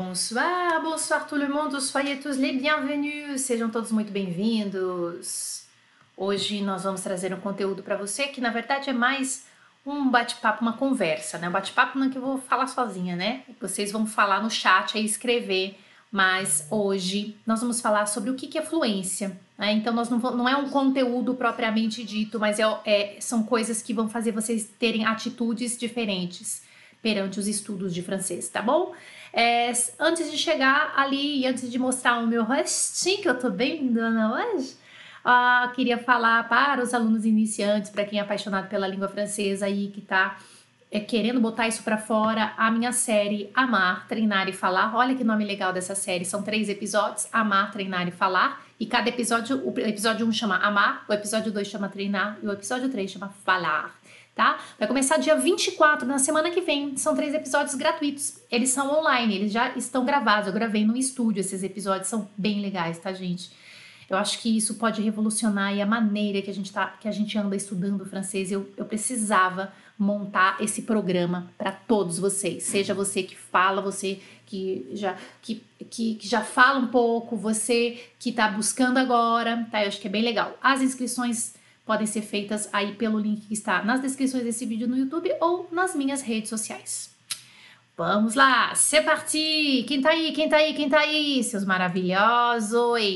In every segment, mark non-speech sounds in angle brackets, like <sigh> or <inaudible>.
Bonsoir, bonsoir tout le monde, soyez tous les bienvenus, sejam todos muito bem-vindos. Hoje nós vamos trazer um conteúdo para você que na verdade é mais um bate-papo, uma conversa, né? Um bate-papo não é que eu vou falar sozinha, né? Vocês vão falar no chat e escrever, mas hoje nós vamos falar sobre o que é fluência. Né? Então nós não, não é um conteúdo propriamente dito, mas é, é, são coisas que vão fazer vocês terem atitudes diferentes perante os estudos de francês, tá bom? É, antes de chegar ali e antes de mostrar o meu rostinho, que eu tô bem lindona hoje, queria falar para os alunos iniciantes, para quem é apaixonado pela língua francesa aí, que tá é, querendo botar isso para fora, a minha série Amar, Treinar e Falar. Olha que nome legal dessa série. São três episódios: Amar, Treinar e Falar. E cada episódio, o episódio 1 um chama Amar, o episódio 2 chama Treinar e o episódio 3 chama Falar tá? Vai começar dia 24, na semana que vem. São três episódios gratuitos. Eles são online, eles já estão gravados. Eu gravei no estúdio, esses episódios são bem legais, tá, gente? Eu acho que isso pode revolucionar a maneira que a gente, tá, que a gente anda estudando francês. Eu, eu precisava montar esse programa para todos vocês. Seja você que fala, você que já, que, que, que já fala um pouco, você que está buscando agora, tá? Eu acho que é bem legal. As inscrições podem ser feitas aí pelo link que está nas descrições desse vídeo no YouTube ou nas minhas redes sociais. Vamos lá, c'est parti! Quem tá aí, quem tá aí, quem tá aí? Seus maravilhosos!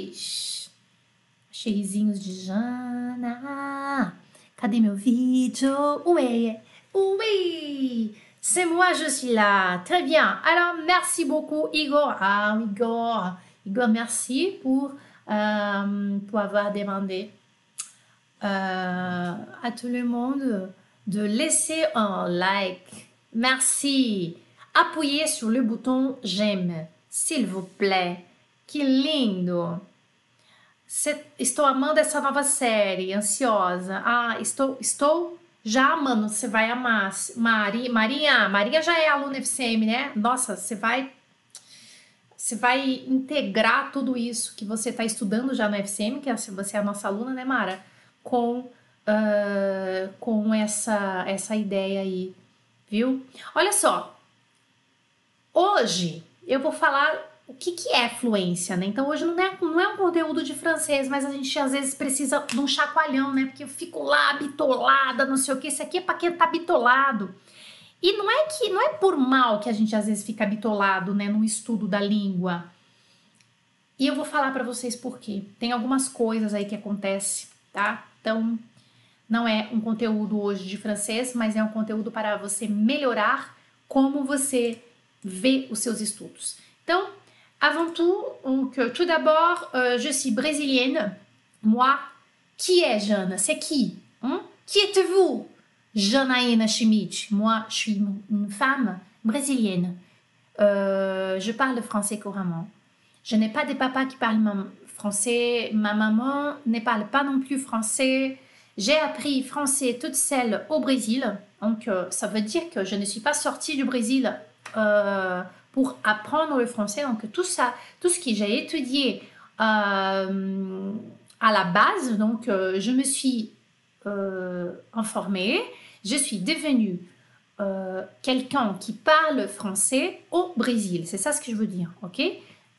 Cheirizinhos de Jana! Cadê meu vídeo? Ué, ué! C'est moi, je suis là. Très bien. Alors, merci beaucoup, Igor. Ah, Igor. Igor, merci pour, euh, pour avoir demandé à tout le monde de laisser un like. Merci. Appuyez sur le bouton j'aime, s'il vous plaît. Que lindo! Estou amando essa nova série, ansiosa. Ah, estou, estou já amando. Você vai amar. Mari, Maria, Maria já é aluna FCM, né? Nossa, você vai você vai integrar tudo isso que você está estudando já no FCM, que é, você é a nossa aluna, né, Mara? Com, uh, com essa, essa ideia aí, viu? Olha só, hoje eu vou falar o que, que é fluência, né? Então hoje não é, não é um conteúdo de francês, mas a gente às vezes precisa de um chacoalhão, né? Porque eu fico lá bitolada, não sei o que, isso aqui é para quem tá bitolado. E não é que não é por mal que a gente às vezes fica bitolado, né, no estudo da língua. E eu vou falar para vocês por quê. Tem algumas coisas aí que acontecem, tá? Então, não é um conteúdo hoje de francês, mas é um conteúdo para você melhorar como você vê os seus estudos. Então, avant tout, donc, tout d'abord, euh, je suis brésilienne. Moi, qui est Jeanne C'est qui hein? Qui êtes-vous Janaína Schmidt. Moi, je suis une femme brésilienne. Euh, je parle français couramment. Je n'ai pas de papa qui parle français. Ma maman ne parle pas non plus français. J'ai appris français toute seule au Brésil. Donc, euh, ça veut dire que je ne suis pas sortie du Brésil euh, pour apprendre le français. Donc, tout ça, tout ce que j'ai étudié euh, à la base, donc, je me suis informée. Je suis devenue quelqu'un qui parle français au Brésil. C'est ça ce que je veux dire, ok?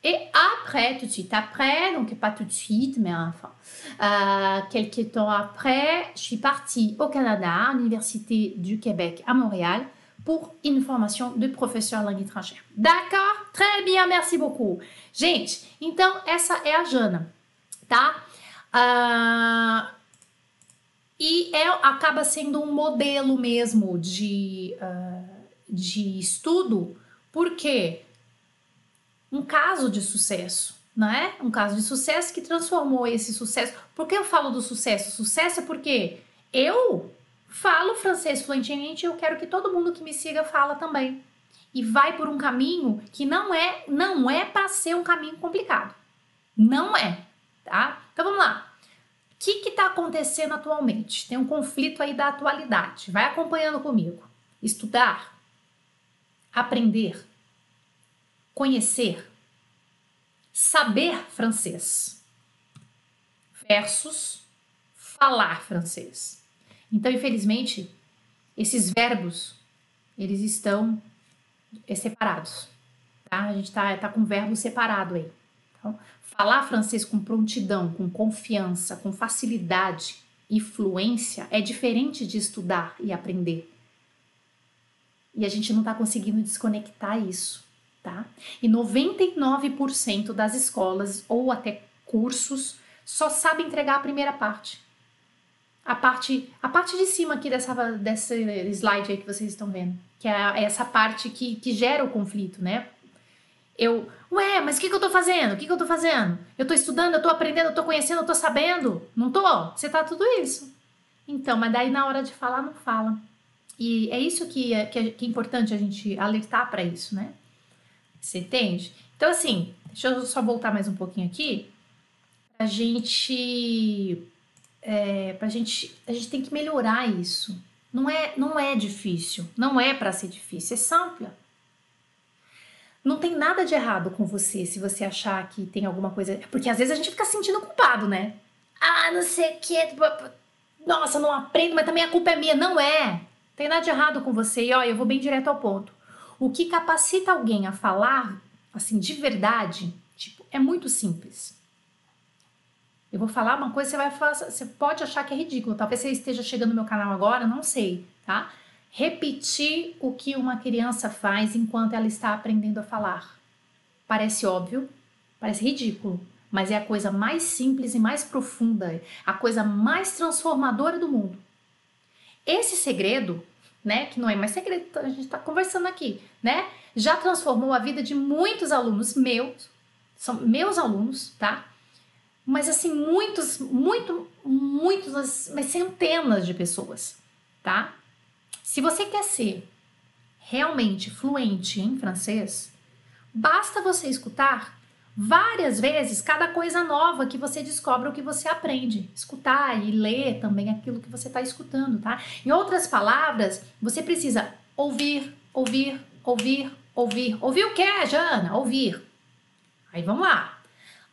Et après, tout de suite après, donc pas tout de suite, mais enfin, euh, quelques temps après, je suis partie au Canada, à l'Université du Québec à Montréal, pour une formation de professeur langue étrangère. D'accord? Très bien, merci beaucoup. Gente, então essa é a Jana, tá? Uh, e é, acaba sendo um modelo mesmo de, uh, de estudo, porque um caso de sucesso, não é? Um caso de sucesso que transformou esse sucesso. Por que eu falo do sucesso? Sucesso é porque eu falo francês fluentemente e eu quero que todo mundo que me siga fala também. E vai por um caminho que não é, não é para ser um caminho complicado. Não é, tá? Então vamos lá. O que está acontecendo atualmente? Tem um conflito aí da atualidade. Vai acompanhando comigo. Estudar, aprender, conhecer, saber francês versus falar francês. Então, infelizmente, esses verbos eles estão separados, tá? A gente tá, tá com o verbo separado aí. Então, falar francês com prontidão, com confiança, com facilidade e fluência é diferente de estudar e aprender. E a gente não está conseguindo desconectar isso, tá? E 99% das escolas ou até cursos só sabem entregar a primeira parte. A parte, a parte de cima aqui dessa, dessa slide aí que vocês estão vendo, que é essa parte que, que gera o conflito, né? Eu, ué, mas o que, que eu tô fazendo? O que, que eu tô fazendo? Eu tô estudando, eu tô aprendendo, eu tô conhecendo, eu tô sabendo. Não tô? Você tá tudo isso. Então, mas daí na hora de falar, não fala. E é isso que é, que é, que é importante a gente alertar para isso, né? Você entende? Então, assim, deixa eu só voltar mais um pouquinho aqui. A gente. É, pra gente. A gente tem que melhorar isso. Não é, não é difícil. Não é para ser difícil. É simples. Não tem nada de errado com você se você achar que tem alguma coisa. Porque às vezes a gente fica sentindo culpado, né? Ah, não sei o que. Nossa, não aprendo, mas também a culpa é minha. Não é. Tem nada de errado com você. E ó, eu vou bem direto ao ponto. O que capacita alguém a falar, assim, de verdade, tipo, é muito simples. Eu vou falar uma coisa, você vai falar, você pode achar que é ridículo. Talvez você esteja chegando no meu canal agora, não sei, tá? Repetir o que uma criança faz enquanto ela está aprendendo a falar. Parece óbvio, parece ridículo, mas é a coisa mais simples e mais profunda, a coisa mais transformadora do mundo. Esse segredo, né, que não é mais segredo, a gente está conversando aqui, né, já transformou a vida de muitos alunos meus, são meus alunos, tá? Mas assim, muitos, muito, muitos, mas centenas de pessoas, tá? Se você quer ser realmente fluente em francês, basta você escutar várias vezes cada coisa nova que você descobre o que você aprende. Escutar e ler também aquilo que você está escutando, tá? Em outras palavras, você precisa ouvir, ouvir, ouvir, ouvir. Ouvir o que, Jana? Ouvir. Aí vamos lá.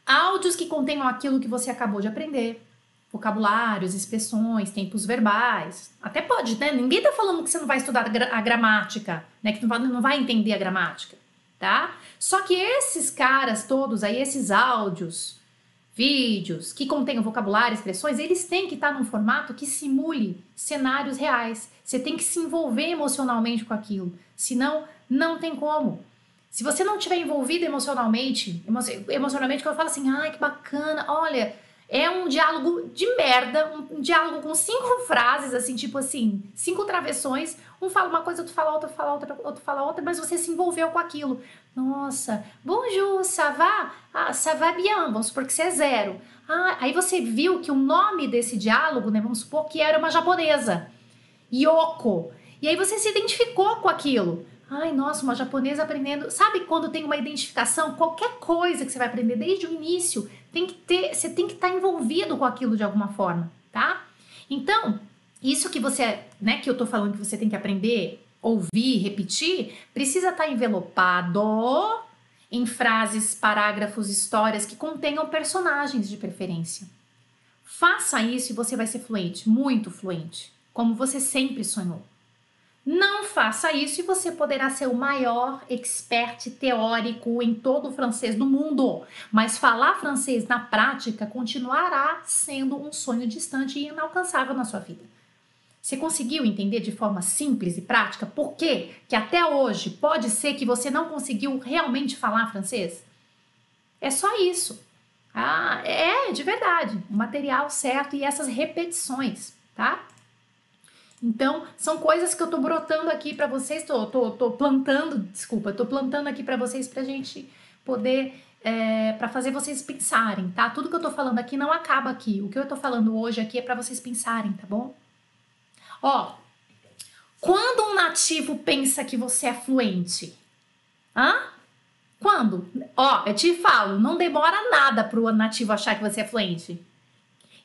Áudios que contenham aquilo que você acabou de aprender. Vocabulários, expressões, tempos verbais. Até pode, né? Ninguém tá falando que você não vai estudar a gramática, né? Que não vai entender a gramática tá? Só que esses caras todos aí, esses áudios, vídeos que contêm vocabulário, expressões, eles têm que estar num formato que simule cenários reais. Você tem que se envolver emocionalmente com aquilo, senão não tem como. Se você não estiver envolvido emocionalmente, emo emocionalmente, quando eu falo assim, ai que bacana, olha, é um diálogo de merda, um, diálogo com cinco frases, assim, tipo assim, cinco travessões. Um fala uma coisa, outro fala outra, fala outra, outro fala outra, mas você se envolveu com aquilo. Nossa, bonjour, ça va? Ah, ça va bien, vamos supor que você é zero. Ah, aí você viu que o nome desse diálogo, né, vamos supor que era uma japonesa, Yoko. E aí você se identificou com aquilo. Ai, nossa, uma japonesa aprendendo. Sabe quando tem uma identificação? Qualquer coisa que você vai aprender desde o início, tem que ter, você tem que estar tá envolvido com aquilo de alguma forma, tá? Então, isso que você, né, que eu tô falando que você tem que aprender, ouvir, repetir, precisa estar tá envelopado em frases, parágrafos, histórias que contenham personagens de preferência. Faça isso e você vai ser fluente, muito fluente, como você sempre sonhou. Não faça isso e você poderá ser o maior expert teórico em todo o francês do mundo. Mas falar francês na prática continuará sendo um sonho distante e inalcançável na sua vida. Você conseguiu entender de forma simples e prática por que, que até hoje pode ser que você não conseguiu realmente falar francês? É só isso. Ah, é de verdade. O material certo e essas repetições, tá? Então, são coisas que eu tô brotando aqui para vocês, tô, tô, tô plantando, desculpa, tô plantando aqui para vocês pra gente poder, é, para fazer vocês pensarem, tá? Tudo que eu tô falando aqui não acaba aqui. O que eu tô falando hoje aqui é para vocês pensarem, tá bom? Ó, quando um nativo pensa que você é fluente? Hã? Quando? Ó, eu te falo, não demora nada pro nativo achar que você é fluente.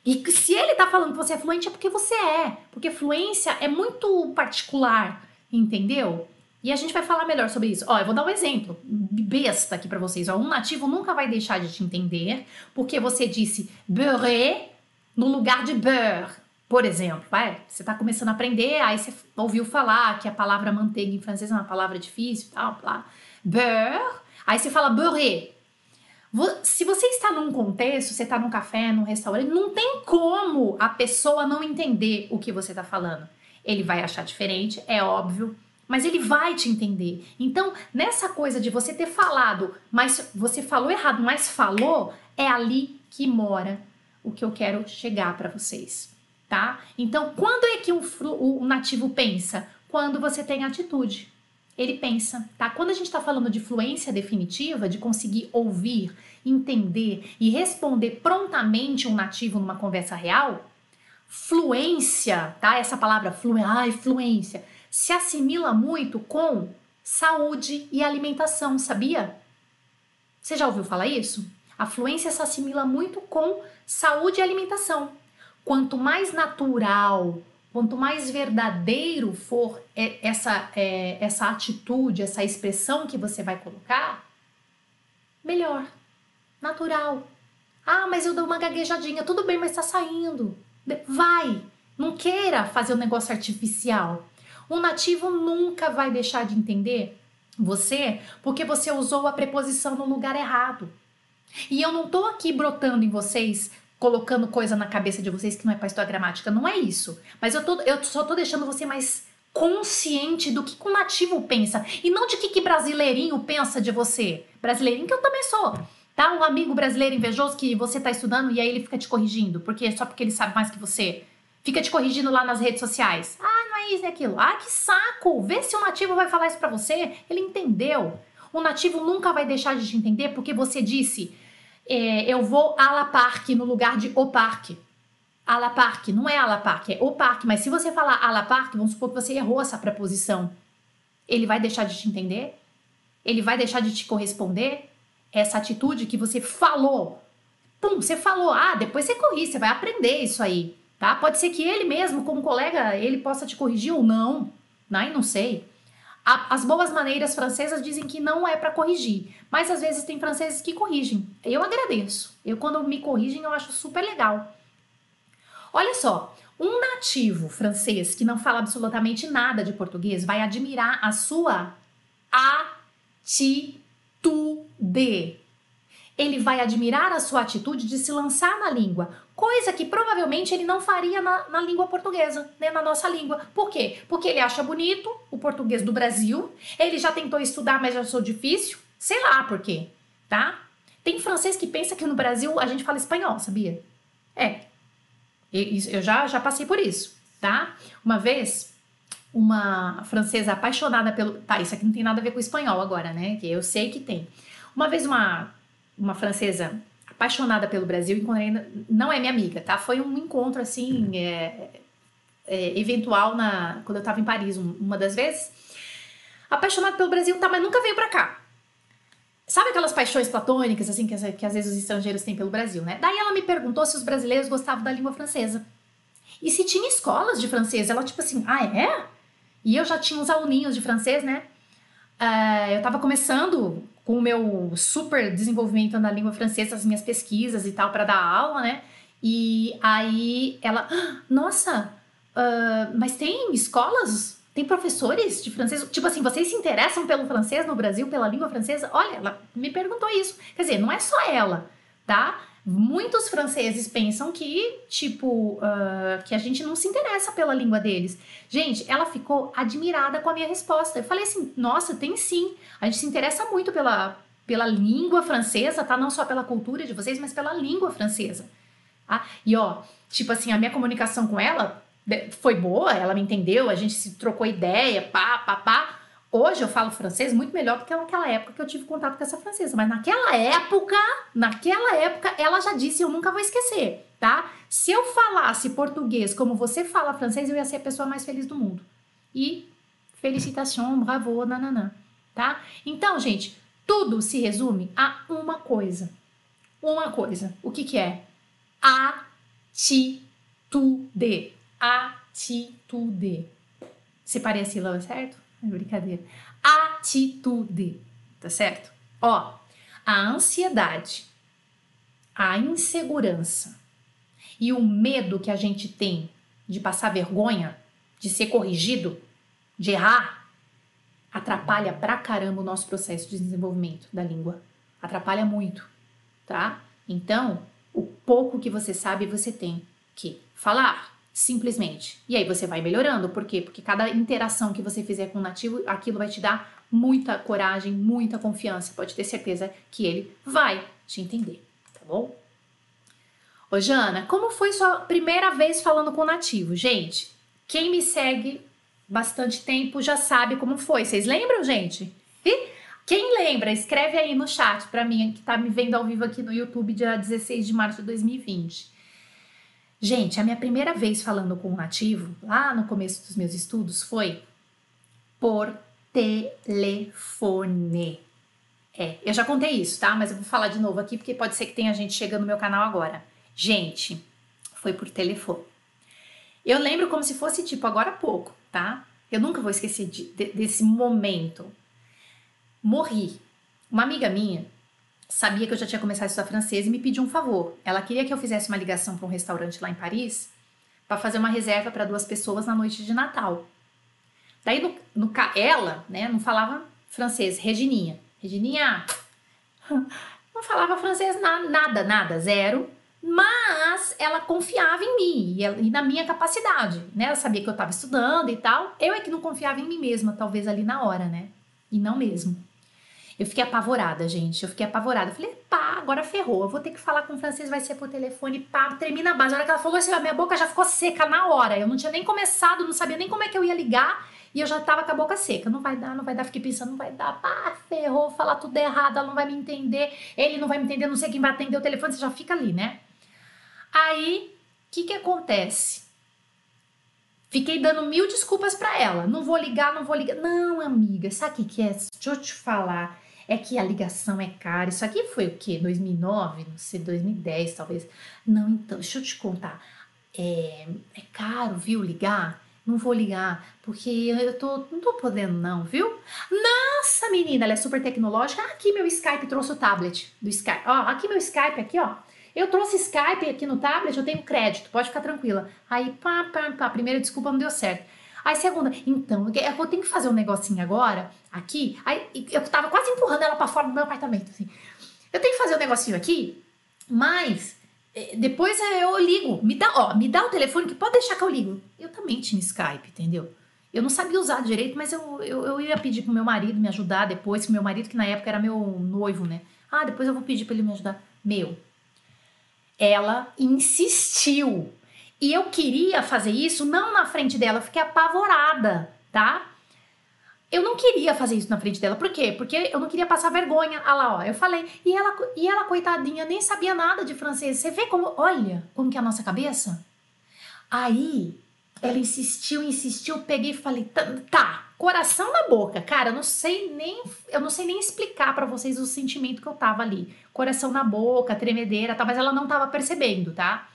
E se ele tá falando que você é fluente, é porque você é. Porque fluência é muito particular, entendeu? E a gente vai falar melhor sobre isso. Ó, eu vou dar um exemplo besta aqui para vocês. Ó, um nativo nunca vai deixar de te entender porque você disse beurre no lugar de beurre, por exemplo. Vai, você tá começando a aprender, aí você ouviu falar que a palavra manteiga em francês é uma palavra difícil, tal, blá. beurre. Aí você fala beurre. Se você está num contexto, você está num café, num restaurante, não tem como a pessoa não entender o que você está falando. Ele vai achar diferente, é óbvio, mas ele vai te entender. Então, nessa coisa de você ter falado, mas você falou errado, mas falou, é ali que mora o que eu quero chegar para vocês, tá? Então, quando é que um, o nativo pensa? Quando você tem atitude ele pensa, tá? Quando a gente está falando de fluência definitiva, de conseguir ouvir, entender e responder prontamente um nativo numa conversa real, fluência, tá? Essa palavra flu, ai, fluência, se assimila muito com saúde e alimentação, sabia? Você já ouviu falar isso? A fluência se assimila muito com saúde e alimentação. Quanto mais natural, Quanto mais verdadeiro for essa, é, essa atitude, essa expressão que você vai colocar, melhor. Natural. Ah, mas eu dou uma gaguejadinha. Tudo bem, mas tá saindo. Vai. Não queira fazer um negócio artificial. Um nativo nunca vai deixar de entender você porque você usou a preposição no lugar errado. E eu não tô aqui brotando em vocês colocando coisa na cabeça de vocês que não é para estudar gramática. Não é isso. Mas eu, tô, eu só tô deixando você mais consciente do que, que o nativo pensa. E não de que, que brasileirinho pensa de você. Brasileirinho que eu também sou. Tá? Um amigo brasileiro invejoso que você tá estudando e aí ele fica te corrigindo. porque Só porque ele sabe mais que você. Fica te corrigindo lá nas redes sociais. Ah, não é isso, é aquilo. Ah, que saco! Vê se o nativo vai falar isso pra você. Ele entendeu. O nativo nunca vai deixar de te entender porque você disse é, eu vou a la parque no lugar de o parque. A la parque, não é a la parque, é o parque. Mas se você falar a la parque, vamos supor que você errou essa preposição. Ele vai deixar de te entender? Ele vai deixar de te corresponder? Essa atitude que você falou. Pum, você falou. Ah, depois você corrige, você vai aprender isso aí. Tá? Pode ser que ele mesmo, como colega, ele possa te corrigir ou não. Né? Não sei as boas maneiras francesas dizem que não é para corrigir, mas às vezes tem franceses que corrigem. Eu agradeço. Eu quando me corrigem eu acho super legal. Olha só, um nativo francês que não fala absolutamente nada de português vai admirar a sua atitude ele vai admirar a sua atitude de se lançar na língua, coisa que provavelmente ele não faria na, na, língua portuguesa, né, na nossa língua. Por quê? Porque ele acha bonito o português do Brasil, ele já tentou estudar, mas já sou difícil, sei lá por quê, tá? Tem francês que pensa que no Brasil a gente fala espanhol, sabia? É, eu já, já passei por isso, tá? Uma vez, uma francesa apaixonada pelo. Tá, isso aqui não tem nada a ver com espanhol agora, né? Que eu sei que tem. Uma vez, uma uma francesa apaixonada pelo Brasil, encontrei, não é minha amiga, tá? Foi um encontro assim, é, é, eventual na, quando eu tava em Paris, uma das vezes. Apaixonada pelo Brasil, tá, mas nunca veio pra cá. Sabe aquelas paixões platônicas, assim, que, que às vezes os estrangeiros têm pelo Brasil, né? Daí ela me perguntou se os brasileiros gostavam da língua francesa. E se tinha escolas de francês. Ela, tipo assim, ah, é? E eu já tinha uns aluninhos de francês, né? Uh, eu tava começando com o meu super desenvolvimento na língua francesa, as minhas pesquisas e tal, para dar aula, né? E aí ela, ah, nossa, uh, mas tem escolas? Tem professores de francês? Tipo assim, vocês se interessam pelo francês no Brasil, pela língua francesa? Olha, ela me perguntou isso. Quer dizer, não é só ela, tá? Muitos franceses pensam que, tipo, uh, que a gente não se interessa pela língua deles. Gente, ela ficou admirada com a minha resposta. Eu falei assim: nossa, tem sim. A gente se interessa muito pela, pela língua francesa, tá? Não só pela cultura de vocês, mas pela língua francesa. Tá? E ó, tipo assim, a minha comunicação com ela foi boa, ela me entendeu, a gente se trocou ideia, pá, pá, pá. Hoje eu falo francês muito melhor do que naquela época que eu tive contato com essa francesa. Mas naquela época, naquela época, ela já disse, eu nunca vou esquecer, tá? Se eu falasse português como você fala francês, eu ia ser a pessoa mais feliz do mundo. E felicitação, bravo, nananã, tá? Então, gente, tudo se resume a uma coisa. Uma coisa. O que que é? Atitude. Atitude. Separei a sílaba, certo? É brincadeira. Atitude, tá certo? Ó, a ansiedade, a insegurança e o medo que a gente tem de passar vergonha, de ser corrigido, de errar, atrapalha pra caramba o nosso processo de desenvolvimento da língua. Atrapalha muito, tá? Então, o pouco que você sabe, você tem que falar, simplesmente. E aí você vai melhorando, por quê? Porque cada interação que você fizer com o nativo, aquilo vai te dar muita coragem, muita confiança. Pode ter certeza que ele vai te entender, tá bom? Ô Jana, como foi sua primeira vez falando com o nativo? Gente, quem me segue bastante tempo já sabe como foi. Vocês lembram, gente? E quem lembra, escreve aí no chat para mim, que tá me vendo ao vivo aqui no YouTube, dia 16 de março de 2020. Gente, a minha primeira vez falando com um nativo, lá no começo dos meus estudos, foi por telefone. É, eu já contei isso, tá? Mas eu vou falar de novo aqui porque pode ser que tenha gente chegando no meu canal agora. Gente, foi por telefone. Eu lembro como se fosse tipo agora há pouco, tá? Eu nunca vou esquecer de, de, desse momento. Morri. Uma amiga minha sabia que eu já tinha começado a estudar francês e me pediu um favor. Ela queria que eu fizesse uma ligação para um restaurante lá em Paris para fazer uma reserva para duas pessoas na noite de Natal. Daí, no, no, ela, né, não falava francês, Regininha. Regininha <laughs> não falava francês na, nada, nada, zero. Mas ela confiava em mim e, e na minha capacidade, né? Ela sabia que eu estava estudando e tal. Eu é que não confiava em mim mesma, talvez ali na hora, né? E não mesmo. Eu fiquei apavorada, gente. Eu fiquei apavorada. Eu falei, pá, agora ferrou. Eu vou ter que falar com o francês, vai ser por telefone, pá, termina a base. A hora que ela falou assim, a minha boca já ficou seca na hora. Eu não tinha nem começado, não sabia nem como é que eu ia ligar. E eu já tava com a boca seca. Não vai dar, não vai dar. Fiquei pensando, não vai dar. Pá, ferrou, falar tudo errado, ela não vai me entender. Ele não vai me entender, não sei quem vai atender o telefone. Você já fica ali, né? Aí, o que que acontece? Fiquei dando mil desculpas para ela. Não vou ligar, não vou ligar. Não, amiga, sabe o que, que é? Deixa eu te falar é que a ligação é cara. Isso aqui foi o quê? 2009? Não sei, 2010 talvez. Não, então, deixa eu te contar. É, é caro, viu, ligar? Não vou ligar, porque eu tô, não tô podendo não, viu? Nossa, menina, ela é super tecnológica. Aqui meu Skype trouxe o tablet do Skype. Ó, aqui meu Skype, aqui, ó. Eu trouxe Skype aqui no tablet, eu tenho crédito, pode ficar tranquila. Aí, pá, pá, pá, primeira desculpa não deu certo. Aí segunda, então, eu tenho que fazer um negocinho agora, aqui. Aí eu tava quase empurrando ela para fora do meu apartamento, assim. Eu tenho que fazer um negocinho aqui, mas eh, depois eu ligo. Me dá, ó, me dá o telefone que pode deixar que eu ligo. Eu também tinha Skype, entendeu? Eu não sabia usar direito, mas eu, eu, eu ia pedir pro meu marido me ajudar depois, que meu marido, que na época era meu noivo, né? Ah, depois eu vou pedir para ele me ajudar. Meu, ela insistiu e eu queria fazer isso não na frente dela, eu fiquei apavorada, tá? Eu não queria fazer isso na frente dela. Por quê? Porque eu não queria passar vergonha. Ah lá, ó, eu falei. E ela, e ela coitadinha, nem sabia nada de francês. Você vê como, olha, como que é a nossa cabeça? Aí, ela insistiu, insistiu, peguei e falei, tá, coração na boca. Cara, eu não sei nem, eu não sei nem explicar para vocês o sentimento que eu tava ali. Coração na boca, tremedeira, tá, mas ela não tava percebendo, tá?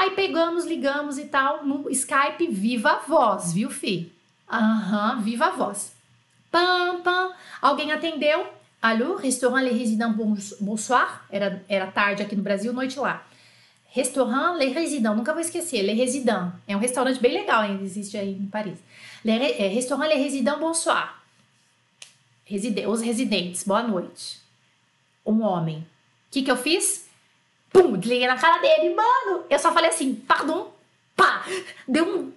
Aí pegamos, ligamos e tal, no Skype, viva a voz, viu, fi? Aham, uhum, viva a voz. Pam, pam. Alguém atendeu. Alô, restaurant Les Résidents Bonsoir. Era, era tarde aqui no Brasil, noite lá. Restaurant Les Résidents, nunca vou esquecer, Les Résidents. É um restaurante bem legal, ainda existe aí em Paris. Les, é, restaurant Les Résidents Bonsoir. Os residentes, boa noite. Um homem. O que, que eu fiz? Pum, desliguei na cara dele, mano. Eu só falei assim, pardon, pá. Deu um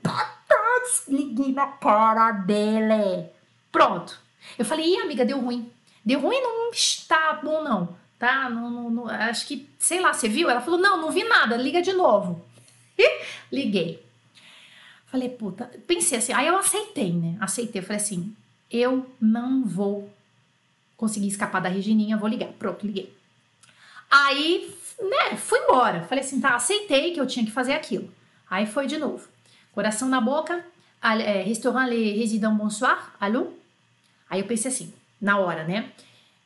desliguei na cara dele. Pronto. Eu falei, ih, amiga, deu ruim. Deu ruim, não está bom, não. Tá? Não, não, não, acho que, sei lá, você viu? Ela falou, não, não vi nada, liga de novo. Liguei. Falei, puta, pensei assim, aí eu aceitei, né? Aceitei, eu falei assim, eu não vou conseguir escapar da Regininha, vou ligar. Pronto, liguei. Aí né, fui embora. Falei assim, tá, aceitei que eu tinha que fazer aquilo. Aí foi de novo. Coração na boca, é, restaurant Les Résidents Bonsoir, alô? Aí eu pensei assim, na hora, né?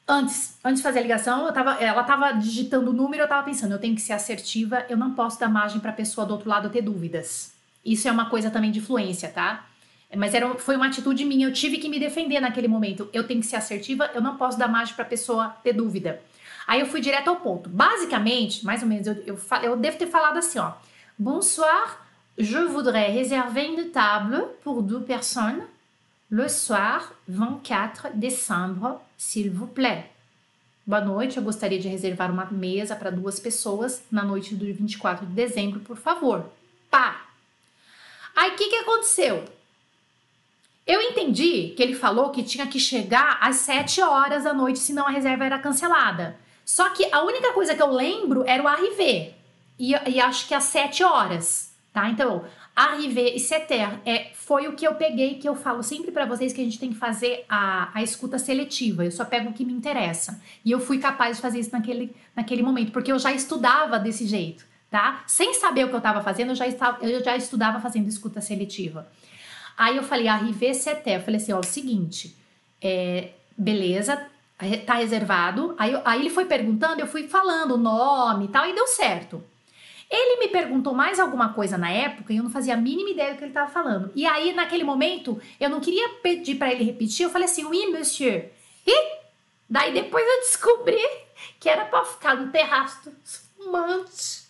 Antes, antes de fazer a ligação, tava, ela tava digitando o número, eu tava pensando, eu tenho que ser assertiva, eu não posso dar margem para a pessoa do outro lado ter dúvidas. Isso é uma coisa também de influência, tá? Mas era, foi uma atitude minha, eu tive que me defender naquele momento. Eu tenho que ser assertiva, eu não posso dar margem para a pessoa ter dúvida. Aí eu fui direto ao ponto. Basicamente, mais ou menos, eu, eu, eu devo ter falado assim, ó. Bonsoir, je voudrais réserver une table pour deux personnes le soir 24 décembre, s'il vous plaît. Boa noite, eu gostaria de reservar uma mesa para duas pessoas na noite do 24 de dezembro, por favor. Pá! Aí o que, que aconteceu? Eu entendi que ele falou que tinha que chegar às 7 horas da noite, senão a reserva era cancelada. Só que a única coisa que eu lembro era o arrivé. E, e acho que às 7 horas, tá? Então, arrivé e seter é, foi o que eu peguei, que eu falo sempre para vocês que a gente tem que fazer a, a escuta seletiva. Eu só pego o que me interessa. E eu fui capaz de fazer isso naquele, naquele momento, porque eu já estudava desse jeito, tá? Sem saber o que eu estava fazendo, eu já, estava, eu já estudava fazendo escuta seletiva. Aí eu falei, arrivé seté. Eu falei assim, ó, o seguinte, é, beleza, tá reservado. Aí, aí ele foi perguntando, eu fui falando o nome e tal, e deu certo. Ele me perguntou mais alguma coisa na época e eu não fazia a mínima ideia do que ele estava falando. E aí, naquele momento, eu não queria pedir para ele repetir, eu falei assim, oui, monsieur. E daí depois eu descobri que era para ficar no terraço fumante.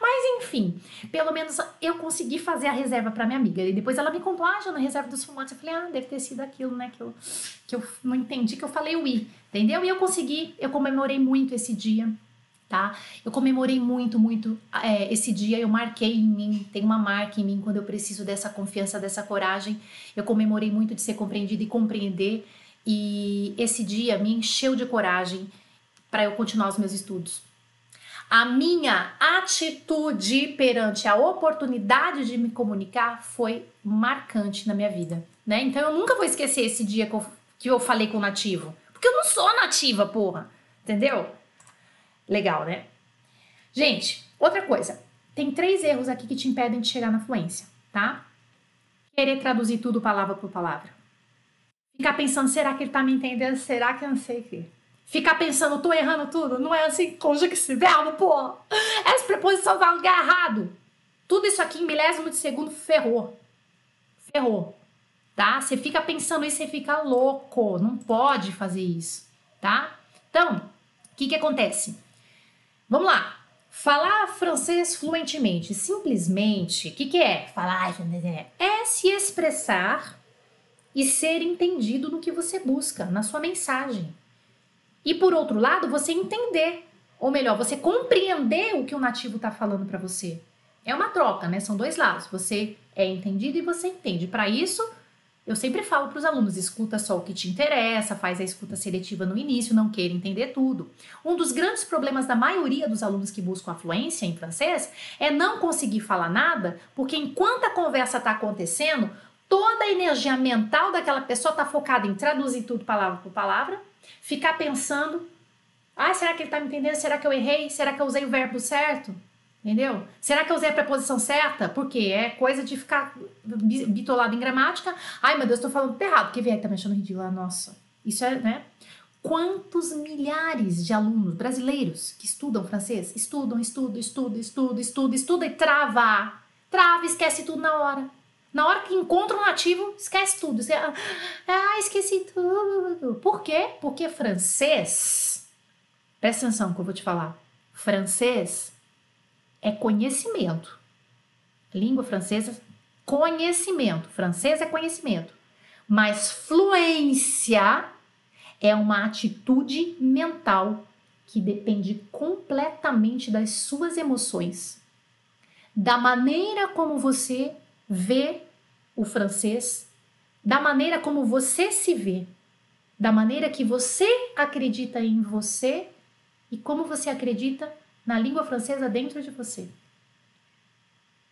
Mas enfim, pelo menos eu consegui fazer a reserva para minha amiga. E depois ela me contou, ah, já na reserva dos fumantes. Eu falei, ah, deve ter sido aquilo, né? Que eu, que eu não entendi, que eu falei ui, entendeu? E eu consegui, eu comemorei muito esse dia, tá? Eu comemorei muito, muito é, esse dia. Eu marquei em mim, tem uma marca em mim quando eu preciso dessa confiança, dessa coragem. Eu comemorei muito de ser compreendida e compreender. E esse dia me encheu de coragem para eu continuar os meus estudos a minha atitude perante a oportunidade de me comunicar foi marcante na minha vida, né? Então eu nunca vou esquecer esse dia que eu, que eu falei com o nativo, porque eu não sou nativa, porra, entendeu? Legal, né? Gente, outra coisa, tem três erros aqui que te impedem de chegar na fluência, tá? Querer traduzir tudo palavra por palavra. Ficar pensando, será que ele tá me entendendo? Será que eu não sei o quê? Ficar pensando, tô errando tudo. Não é assim, conjuga esse verbo, pô. Essa preposição vai lugar errado. Tudo isso aqui em milésimo de segundo ferrou. Ferrou. Tá? Você fica pensando isso, você fica louco. Não pode fazer isso, tá? Então, o que que acontece? Vamos lá. Falar francês fluentemente, simplesmente, o que, que é falar? É se expressar e ser entendido no que você busca, na sua mensagem. E por outro lado, você entender, ou melhor, você compreender o que o nativo está falando para você. É uma troca, né? São dois lados. Você é entendido e você entende. Para isso, eu sempre falo para os alunos: escuta só o que te interessa, faz a escuta seletiva no início, não queira entender tudo. Um dos grandes problemas da maioria dos alunos que buscam a fluência em francês é não conseguir falar nada, porque enquanto a conversa está acontecendo, toda a energia mental daquela pessoa está focada em traduzir tudo palavra por palavra ficar pensando: ah, será que ele está me entendendo? Será que eu errei? Será que eu usei o verbo certo? Entendeu? Será que eu usei a preposição certa? Porque é coisa de ficar bitolado em gramática. Ai, meu Deus, estou falando errado. Porque vier tá me achando ridícula. Nossa, isso é, né? Quantos milhares de alunos brasileiros que estudam francês estudam, estudam, estudam, estudam, estudam, estudam e trava. Trava, esquece tudo na hora. Na hora que encontra um nativo, esquece tudo. Você, ah, esqueci tudo. Por quê? Porque francês, presta atenção que eu vou te falar. Francês é conhecimento. Língua francesa, conhecimento. Francês é conhecimento. Mas fluência é uma atitude mental que depende completamente das suas emoções, da maneira como você vê o francês, da maneira como você se vê, da maneira que você acredita em você e como você acredita na língua francesa dentro de você.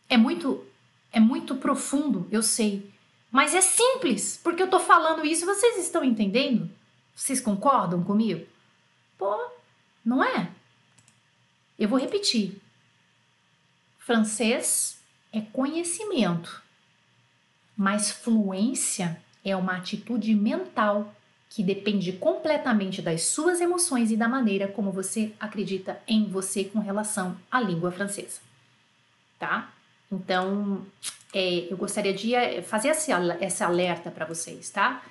É muito é muito profundo, eu sei, mas é simples, porque eu tô falando isso, vocês estão entendendo? Vocês concordam comigo? Pô, não é? Eu vou repetir. Francês é conhecimento, mas fluência é uma atitude mental que depende completamente das suas emoções e da maneira como você acredita em você com relação à língua francesa, tá? Então, é, eu gostaria de é, fazer esse, esse alerta para vocês, tá?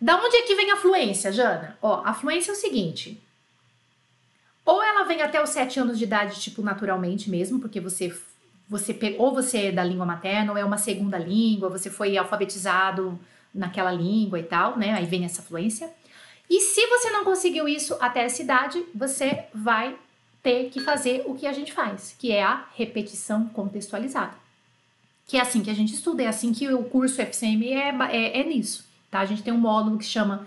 Da onde é que vem a fluência, Jana? Ó, a fluência é o seguinte: ou ela vem até os sete anos de idade, tipo, naturalmente mesmo, porque você você ou você é da língua materna ou é uma segunda língua, você foi alfabetizado naquela língua e tal, né? Aí vem essa fluência. E se você não conseguiu isso até essa idade, você vai ter que fazer o que a gente faz, que é a repetição contextualizada. Que é assim que a gente estuda, é assim que o curso FCM é, é, é nisso, tá? A gente tem um módulo que chama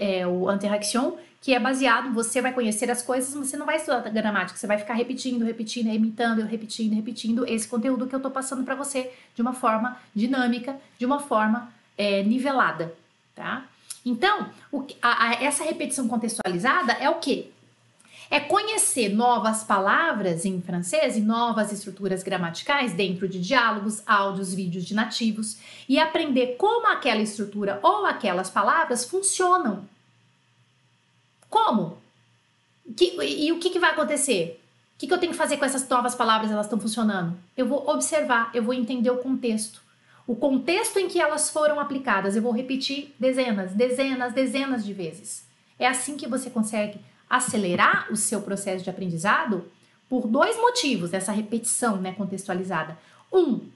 é, o Interaction, que é baseado, você vai conhecer as coisas, mas você não vai estudar gramática, você vai ficar repetindo, repetindo, imitando, repetindo, repetindo esse conteúdo que eu tô passando para você de uma forma dinâmica, de uma forma é, nivelada, tá? Então, o, a, a, essa repetição contextualizada é o quê? É conhecer novas palavras em francês e novas estruturas gramaticais dentro de diálogos, áudios, vídeos de nativos e aprender como aquela estrutura ou aquelas palavras funcionam. Como? Que, e, e o que, que vai acontecer? O que, que eu tenho que fazer com essas novas palavras? Elas estão funcionando? Eu vou observar, eu vou entender o contexto o contexto em que elas foram aplicadas. Eu vou repetir dezenas, dezenas, dezenas de vezes. É assim que você consegue acelerar o seu processo de aprendizado por dois motivos dessa repetição né, contextualizada. Um,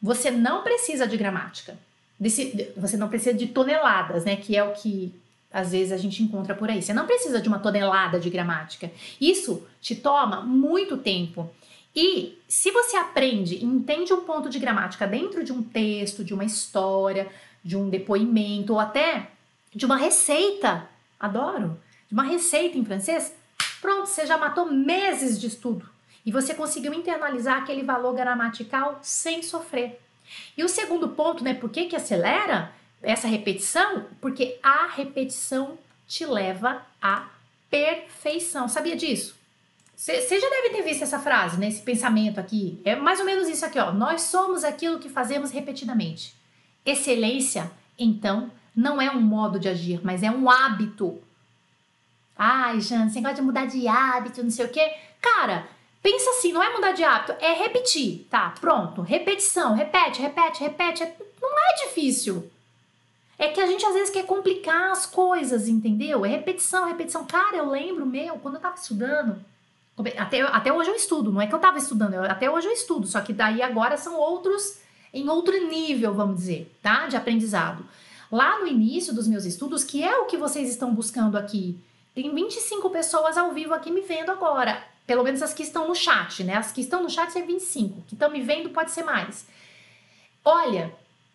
você não precisa de gramática. Desse, você não precisa de toneladas, né? Que é o que às vezes a gente encontra por aí. Você não precisa de uma tonelada de gramática. Isso te toma muito tempo. E se você aprende entende um ponto de gramática dentro de um texto, de uma história, de um depoimento ou até de uma receita, adoro, de uma receita em francês, pronto, você já matou meses de estudo e você conseguiu internalizar aquele valor gramatical sem sofrer. E o segundo ponto, né, por que que acelera essa repetição? Porque a repetição te leva à perfeição. Sabia disso? Você já deve ter visto essa frase, né? Esse pensamento aqui. É mais ou menos isso aqui, ó. Nós somos aquilo que fazemos repetidamente. Excelência, então, não é um modo de agir, mas é um hábito. Ai, Jane, você gosta de mudar de hábito, não sei o quê. Cara, pensa assim, não é mudar de hábito, é repetir, tá? Pronto, repetição, repete, repete, repete. É, não é difícil. É que a gente às vezes quer complicar as coisas, entendeu? É repetição, repetição. Cara, eu lembro meu, quando eu tava estudando, até, até hoje eu estudo, não é que eu estava estudando, eu, até hoje eu estudo, só que daí agora são outros, em outro nível, vamos dizer, tá? De aprendizado. Lá no início dos meus estudos, que é o que vocês estão buscando aqui, tem 25 pessoas ao vivo aqui me vendo agora. Pelo menos as que estão no chat, né? As que estão no chat são 25. Que estão me vendo pode ser mais. Olha,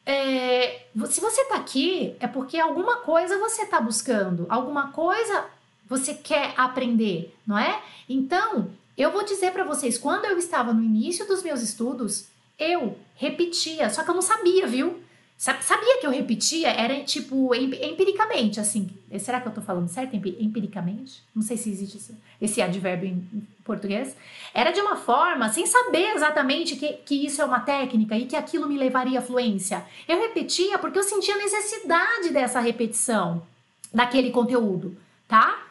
é, se você tá aqui, é porque alguma coisa você tá buscando, alguma coisa você quer aprender, não é? Então, eu vou dizer para vocês, quando eu estava no início dos meus estudos, eu repetia, só que eu não sabia, viu? Sabia que eu repetia, era tipo empiricamente, assim. Será que eu tô falando certo? Empiricamente? Não sei se existe esse, esse advérbio em português. Era de uma forma, sem saber exatamente que, que isso é uma técnica e que aquilo me levaria à fluência. Eu repetia porque eu sentia necessidade dessa repetição daquele conteúdo, tá?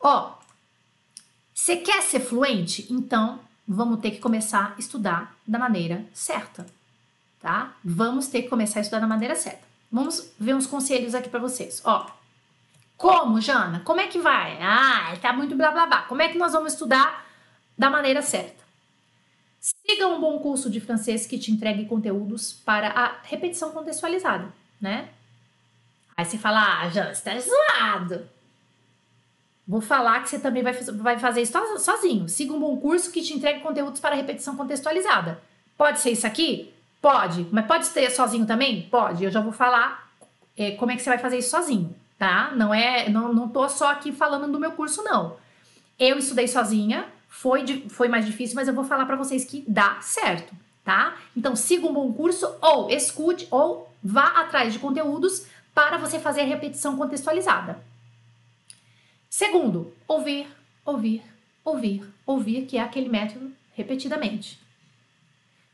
Ó, você quer ser fluente? Então vamos ter que começar a estudar da maneira certa, tá? Vamos ter que começar a estudar da maneira certa. Vamos ver uns conselhos aqui para vocês. Ó, como, Jana? Como é que vai? Ah, tá muito blá blá blá. Como é que nós vamos estudar da maneira certa? Siga um bom curso de francês que te entregue conteúdos para a repetição contextualizada, né? Aí você fala, ah, Jana, você tá zoado. Vou falar que você também vai, vai fazer isso sozinho. Siga um bom curso que te entregue conteúdos para repetição contextualizada. Pode ser isso aqui? Pode. Mas pode ser sozinho também? Pode. Eu já vou falar é, como é que você vai fazer isso sozinho, tá? Não é, não, não tô só aqui falando do meu curso, não. Eu estudei sozinha, foi, foi mais difícil, mas eu vou falar para vocês que dá certo, tá? Então siga um bom curso ou escute ou vá atrás de conteúdos para você fazer a repetição contextualizada. Segundo, ouvir, ouvir, ouvir, ouvir, que é aquele método repetidamente.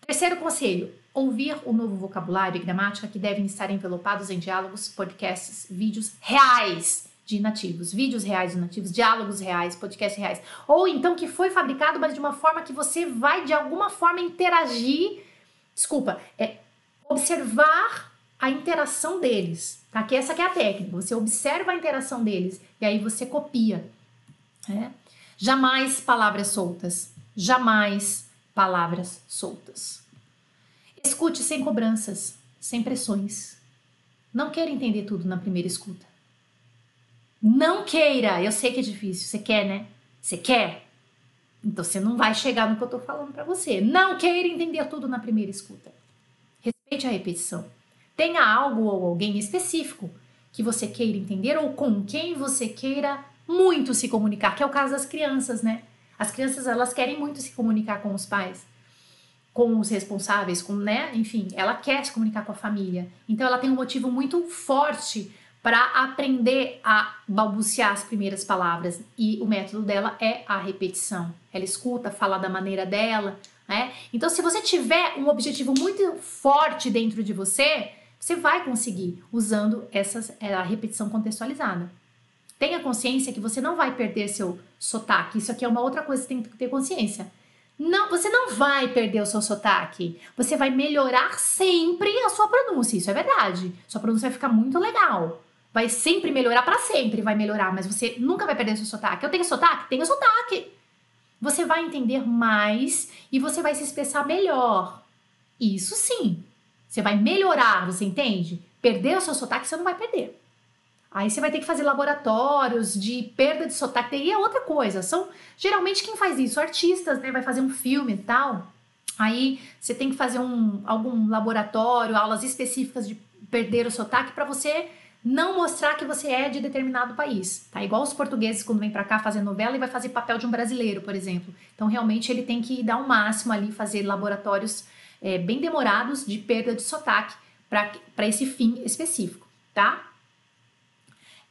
Terceiro conselho, ouvir o novo vocabulário e gramática que devem estar envelopados em diálogos, podcasts, vídeos reais de nativos, vídeos reais de nativos, diálogos reais, podcasts reais, ou então que foi fabricado, mas de uma forma que você vai de alguma forma interagir, desculpa, é observar a interação deles, tá? Que essa que é a técnica. Você observa a interação deles e aí você copia. Né? Jamais palavras soltas. Jamais palavras soltas. Escute sem cobranças, sem pressões. Não queira entender tudo na primeira escuta. Não queira. Eu sei que é difícil. Você quer, né? Você quer? Então você não vai chegar no que eu tô falando para você. Não queira entender tudo na primeira escuta. Respeite a repetição. Tenha algo ou alguém específico que você queira entender ou com quem você queira muito se comunicar, que é o caso das crianças, né? As crianças, elas querem muito se comunicar com os pais, com os responsáveis, com, né? Enfim, ela quer se comunicar com a família. Então ela tem um motivo muito forte para aprender a balbuciar as primeiras palavras. E o método dela é a repetição. Ela escuta, fala da maneira dela, né? Então, se você tiver um objetivo muito forte dentro de você, você vai conseguir usando essas, é, a repetição contextualizada. Tenha consciência que você não vai perder seu sotaque. Isso aqui é uma outra coisa que você tem que ter consciência. Não, você não vai perder o seu sotaque. Você vai melhorar sempre a sua pronúncia. Isso é verdade. Sua pronúncia vai ficar muito legal vai sempre melhorar para sempre, vai melhorar, mas você nunca vai perder seu sotaque. Eu tenho sotaque? Tenho sotaque. Você vai entender mais e você vai se expressar melhor. Isso sim. Você vai melhorar, você entende? Perder o seu sotaque você não vai perder. Aí você vai ter que fazer laboratórios de perda de sotaque. E é outra coisa. São geralmente quem faz isso, artistas, né? Vai fazer um filme e tal. Aí você tem que fazer um, algum laboratório, aulas específicas de perder o sotaque para você não mostrar que você é de determinado país, tá? Igual os portugueses quando vem para cá fazer novela e vai fazer papel de um brasileiro, por exemplo. Então, realmente, ele tem que dar o um máximo ali, fazer laboratórios é, bem demorados de perda de sotaque para esse fim específico, tá?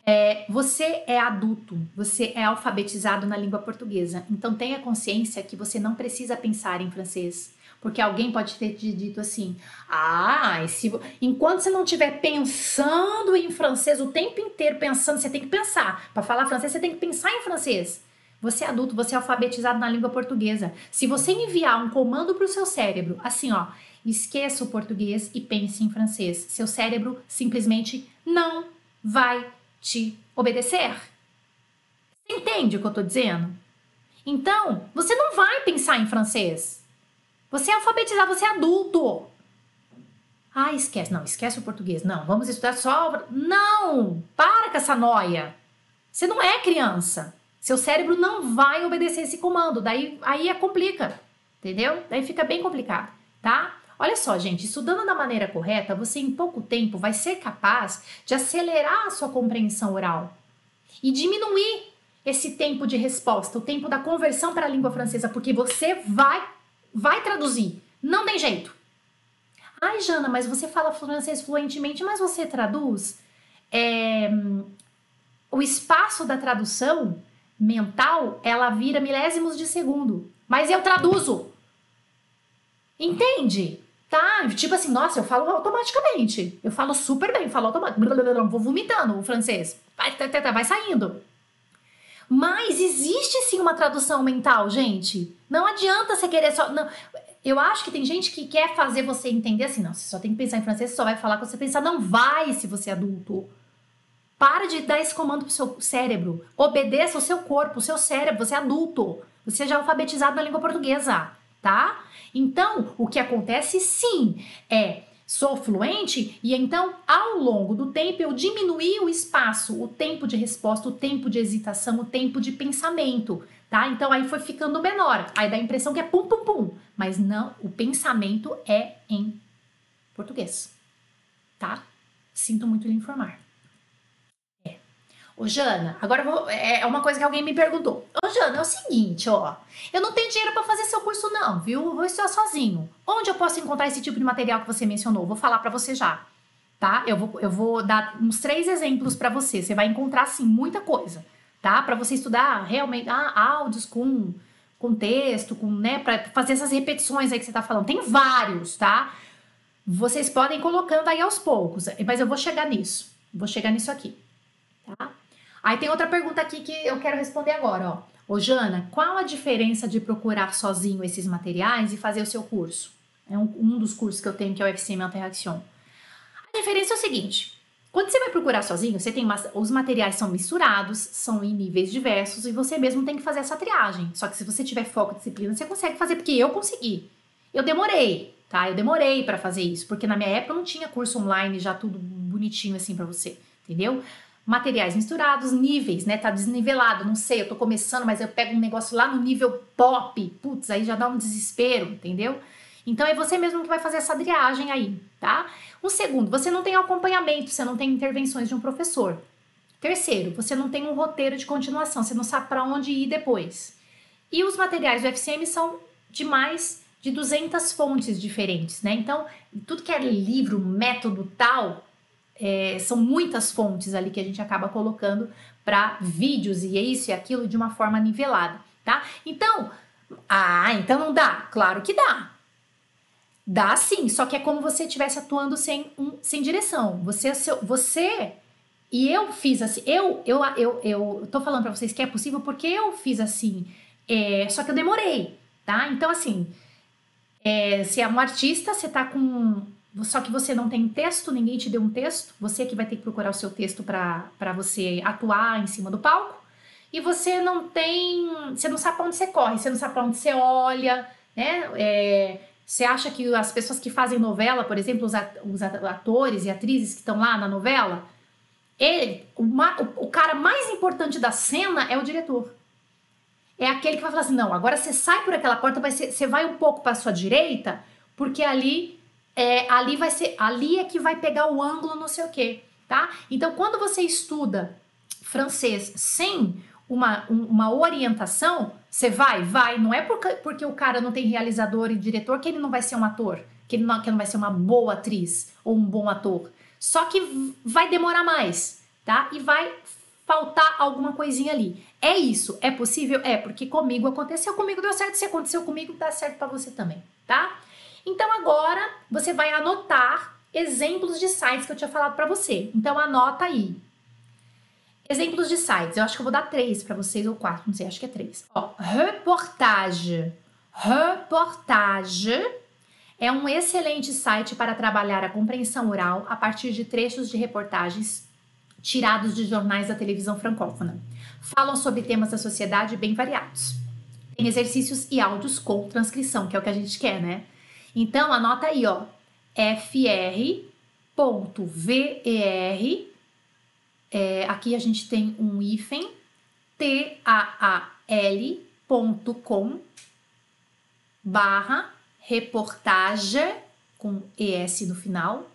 É, você é adulto, você é alfabetizado na língua portuguesa, então tenha consciência que você não precisa pensar em francês. Porque alguém pode ter te dito assim: ah, se, enquanto você não estiver pensando em francês o tempo inteiro, pensando, você tem que pensar. Para falar francês, você tem que pensar em francês. Você é adulto, você é alfabetizado na língua portuguesa. Se você enviar um comando para o seu cérebro, assim, ó, esqueça o português e pense em francês, seu cérebro simplesmente não vai te obedecer. Você entende o que eu estou dizendo? Então, você não vai pensar em francês. Você é alfabetizado, você é adulto. Ah, esquece. Não, esquece o português. Não, vamos estudar só. Não! Para com essa noia. Você não é criança. Seu cérebro não vai obedecer esse comando. Daí aí é complica. Entendeu? Daí fica bem complicado, tá? Olha só, gente, estudando da maneira correta, você em pouco tempo vai ser capaz de acelerar a sua compreensão oral e diminuir esse tempo de resposta, o tempo da conversão para a língua francesa, porque você vai Vai traduzir. Não tem jeito. Ai, Jana, mas você fala francês fluentemente, mas você traduz? É, o espaço da tradução mental, ela vira milésimos de segundo. Mas eu traduzo. Entende? Tá? Tipo assim, nossa, eu falo automaticamente. Eu falo super bem, falo automaticamente. Vou vomitando o francês. Vai, tá, tá, tá, vai saindo. Mas existe sim uma tradução mental, gente. Não adianta você querer só. Não. Eu acho que tem gente que quer fazer você entender assim, não, você só tem que pensar em francês, você só vai falar quando você pensar. Não vai se você é adulto. Para de dar esse comando pro seu cérebro. Obedeça o seu corpo, o seu cérebro. Você é adulto. Você já é alfabetizado na língua portuguesa, tá? Então, o que acontece sim é sou fluente e então ao longo do tempo eu diminuí o espaço, o tempo de resposta, o tempo de hesitação, o tempo de pensamento, tá? Então aí foi ficando menor. Aí dá a impressão que é pum pum pum, mas não, o pensamento é em português, tá? Sinto muito lhe informar. Ô, Jana, agora vou, é, é uma coisa que alguém me perguntou. Ô, Jana, é o seguinte, ó. Eu não tenho dinheiro para fazer seu curso, não, viu? vou estudar sozinho. Onde eu posso encontrar esse tipo de material que você mencionou? Vou falar para você já, tá? Eu vou, eu vou dar uns três exemplos para você. Você vai encontrar, sim, muita coisa, tá? Para você estudar realmente ah, áudios com, com texto, com, né? Para fazer essas repetições aí que você tá falando. Tem vários, tá? Vocês podem ir colocando aí aos poucos, mas eu vou chegar nisso. Vou chegar nisso aqui, tá? Aí tem outra pergunta aqui que eu quero responder agora, ó. Ô Jana, qual a diferença de procurar sozinho esses materiais e fazer o seu curso? É um, um dos cursos que eu tenho que é o FCM Interaction. A diferença é o seguinte: quando você vai procurar sozinho, você tem os materiais são misturados, são em níveis diversos e você mesmo tem que fazer essa triagem. Só que se você tiver foco e disciplina, você consegue fazer porque eu consegui. Eu demorei, tá? Eu demorei para fazer isso, porque na minha época não tinha curso online já tudo bonitinho assim para você, entendeu? Materiais misturados, níveis, né? Tá desnivelado, não sei, eu tô começando, mas eu pego um negócio lá no nível pop, putz, aí já dá um desespero, entendeu? Então é você mesmo que vai fazer essa driagem aí, tá? Um segundo, você não tem acompanhamento, você não tem intervenções de um professor. Terceiro, você não tem um roteiro de continuação, você não sabe para onde ir depois. E os materiais do FCM são de mais de 200 fontes diferentes, né? Então, tudo que é livro, método tal, é, são muitas fontes ali que a gente acaba colocando para vídeos e isso e aquilo de uma forma nivelada, tá? Então, ah, então não dá? Claro que dá. Dá sim, só que é como você estivesse atuando sem, um, sem direção. Você, você e eu fiz assim, eu, eu, eu, eu tô falando para vocês que é possível porque eu fiz assim, é, só que eu demorei, tá? Então, assim, é, se é um artista, você tá com. Só que você não tem texto, ninguém te deu um texto, você que vai ter que procurar o seu texto para você atuar em cima do palco. E você não tem. Você não sabe pra onde você corre, você não sabe pra onde você olha, né? É, você acha que as pessoas que fazem novela, por exemplo, os atores e atrizes que estão lá na novela, ele, o, cara mais importante da cena é o diretor. É aquele que vai falar assim: não, agora você sai por aquela porta, vai você vai um pouco para sua direita, porque ali é, ali vai ser, ali é que vai pegar o ângulo, não sei o quê, tá? Então, quando você estuda francês sem uma, uma orientação, você vai, vai. Não é porque, porque o cara não tem realizador e diretor que ele não vai ser um ator, que ele não, que não vai ser uma boa atriz ou um bom ator. Só que vai demorar mais, tá? E vai faltar alguma coisinha ali. É isso, é possível? É, porque comigo aconteceu, comigo deu certo, se aconteceu comigo, dá certo para você também, tá? Então agora você vai anotar exemplos de sites que eu tinha falado para você. Então anota aí. Exemplos de sites. Eu acho que eu vou dar três para vocês, ou quatro, não sei, acho que é três. Ó, reportage. Reportage é um excelente site para trabalhar a compreensão oral a partir de trechos de reportagens tirados de jornais da televisão francófona. Falam sobre temas da sociedade bem variados. Tem exercícios e áudios com transcrição, que é o que a gente quer, né? Então anota aí, ó, fr.ver é, aqui a gente tem um hífen taal.com barra reportagem com es no final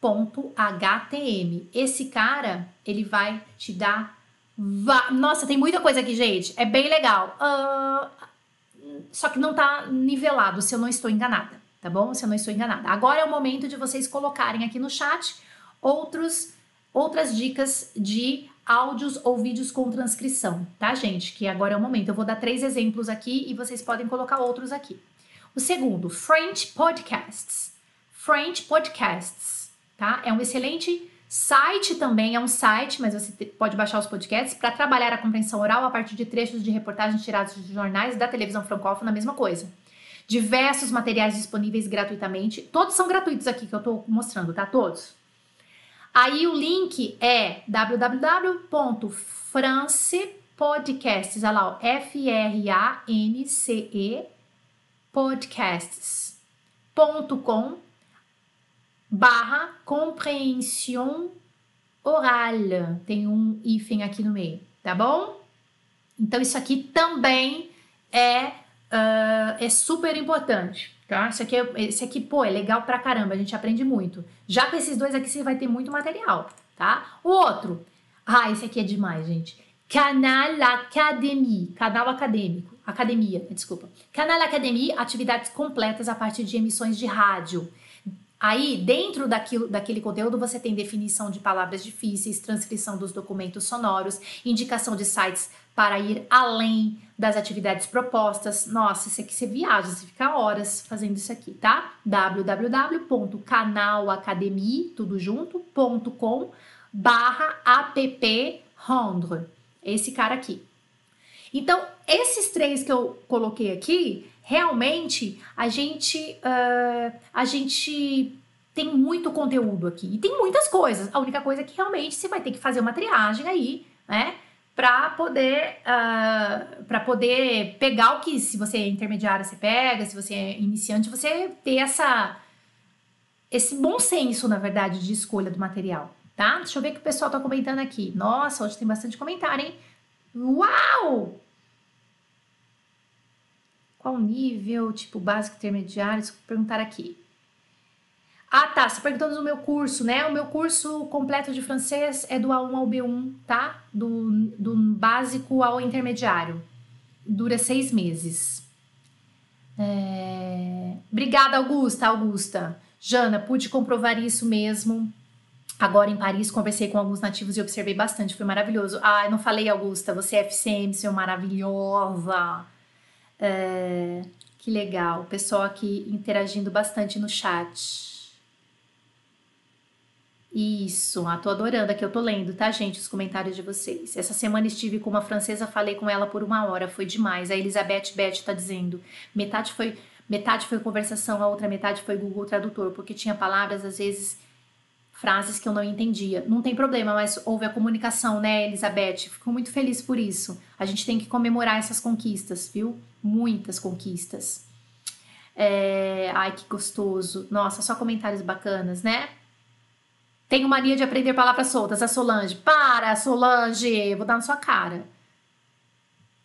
ponto htm. Esse cara ele vai te dar nossa tem muita coisa aqui gente. É bem legal. Uh, só que não tá nivelado se eu não estou enganada tá bom se eu não estou enganada agora é o momento de vocês colocarem aqui no chat outros outras dicas de áudios ou vídeos com transcrição, tá, gente? Que agora é o momento. Eu vou dar três exemplos aqui e vocês podem colocar outros aqui. O segundo, French Podcasts. French Podcasts, tá? É um excelente site também, é um site, mas você pode baixar os podcasts para trabalhar a compreensão oral a partir de trechos de reportagens tirados de jornais da televisão francófona, a mesma coisa. Diversos materiais disponíveis gratuitamente. Todos são gratuitos aqui que eu tô mostrando, tá? Todos. Aí o link é www.francepodcasts, olha lá, F-R-A-N-C-E podcasts.com barra compreensão oral. Tem um hífen aqui no meio, tá bom? Então isso aqui também é, uh, é super importante tá? Esse aqui, é, esse aqui, pô, é legal pra caramba, a gente aprende muito. Já com esses dois aqui você vai ter muito material, tá? O outro, ah, esse aqui é demais, gente. Canal Academy, canal acadêmico, academia, desculpa. Canal Academy, atividades completas a partir de emissões de rádio. Aí, dentro daquilo, daquele conteúdo, você tem definição de palavras difíceis, transcrição dos documentos sonoros, indicação de sites para ir além das atividades propostas. Nossa, isso aqui você viaja, você fica horas fazendo isso aqui, tá? junto.com barra app rendre. Esse cara aqui. Então, esses três que eu coloquei aqui, realmente a gente, uh, a gente tem muito conteúdo aqui e tem muitas coisas. A única coisa é que realmente você vai ter que fazer uma triagem aí, né? Para poder uh, ah, para poder pegar o que se você é intermediário você pega, se você é iniciante você ter essa esse bom senso, na verdade, de escolha do material, tá? Deixa eu ver o que o pessoal tá comentando aqui. Nossa, hoje tem bastante comentário, hein? Uau! Qual nível, tipo básico, intermediário? Vou perguntar aqui. Ah, tá. Você perguntou do meu curso, né? O meu curso completo de francês é do A1 ao B1, tá? Do, do básico ao intermediário. Dura seis meses. É... Obrigada, Augusta. Augusta. Jana, pude comprovar isso mesmo. Agora em Paris, conversei com alguns nativos e observei bastante. Foi maravilhoso. Ah, não falei, Augusta. Você é FCM, seu maravilhosa. É, que legal. Pessoal aqui interagindo bastante no chat. Isso, ah, tô adorando aqui, eu tô lendo, tá, gente, os comentários de vocês. Essa semana estive com uma francesa, falei com ela por uma hora, foi demais. A Elizabeth Beth tá dizendo, metade foi metade foi conversação, a outra metade foi Google Tradutor, porque tinha palavras, às vezes, frases que eu não entendia. Não tem problema, mas houve a comunicação, né, Elizabeth? Fico muito feliz por isso. A gente tem que comemorar essas conquistas, viu? Muitas conquistas. É... Ai, que gostoso. Nossa, só comentários bacanas, né? Tenho mania de aprender palavras soltas. A Solange. Para, Solange! Vou dar na sua cara.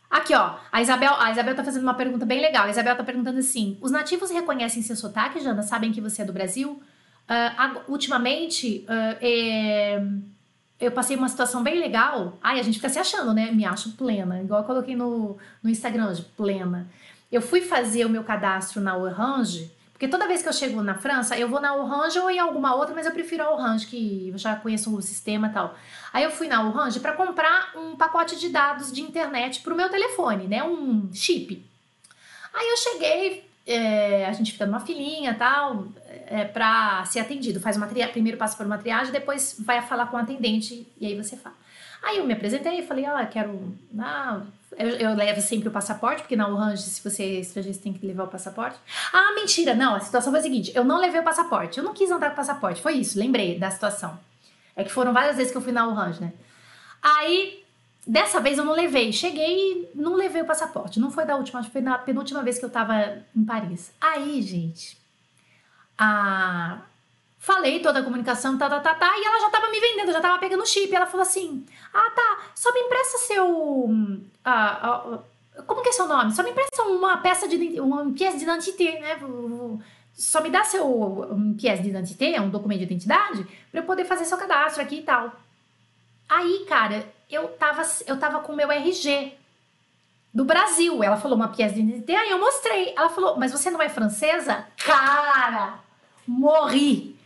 Aqui, ó. A Isabel, a Isabel tá fazendo uma pergunta bem legal. A Isabel tá perguntando assim: os nativos reconhecem seu sotaque, Jana? Sabem que você é do Brasil? Uh, ultimamente, uh, é, eu passei uma situação bem legal. Ai, a gente fica se achando, né? Me acho plena. Igual eu coloquei no, no Instagram, de plena. Eu fui fazer o meu cadastro na Orange porque toda vez que eu chego na França, eu vou na Orange ou em alguma outra, mas eu prefiro a Orange, que eu já conheço o sistema e tal. Aí eu fui na Orange para comprar um pacote de dados de internet pro meu telefone, né? Um chip. Aí eu cheguei, é, a gente fica numa filinha tal, é, para ser atendido. Faz uma primeiro passa por uma triagem, depois vai falar com o atendente e aí você fala. Aí eu me apresentei e falei, ah, quero. Ah, eu, eu, levo sempre o passaporte, porque na Orange, se você é estrangeiro, você tem que levar o passaporte. Ah, mentira! Não, a situação foi a seguinte: eu não levei o passaporte. Eu não quis andar com o passaporte. Foi isso, lembrei da situação. É que foram várias vezes que eu fui na Orange, né? Aí, dessa vez eu não levei. Cheguei e não levei o passaporte. Não foi da última, foi na penúltima vez que eu tava em Paris. Aí, gente, a Falei toda a comunicação, tá, tá, tá, tá, e ela já tava me vendendo, já tava pegando chip. Ela falou assim: Ah, tá, só me empresta seu. Ah, ah, como que é seu nome? Só me empresta uma peça de. uma pièce d'identité, né? Só me dá seu um pièce d'identité, um documento de identidade, pra eu poder fazer seu cadastro aqui e tal. Aí, cara, eu tava, eu tava com o meu RG do Brasil. Ela falou uma pièce d'identité, aí eu mostrei. Ela falou, mas você não é francesa? Cara, morri.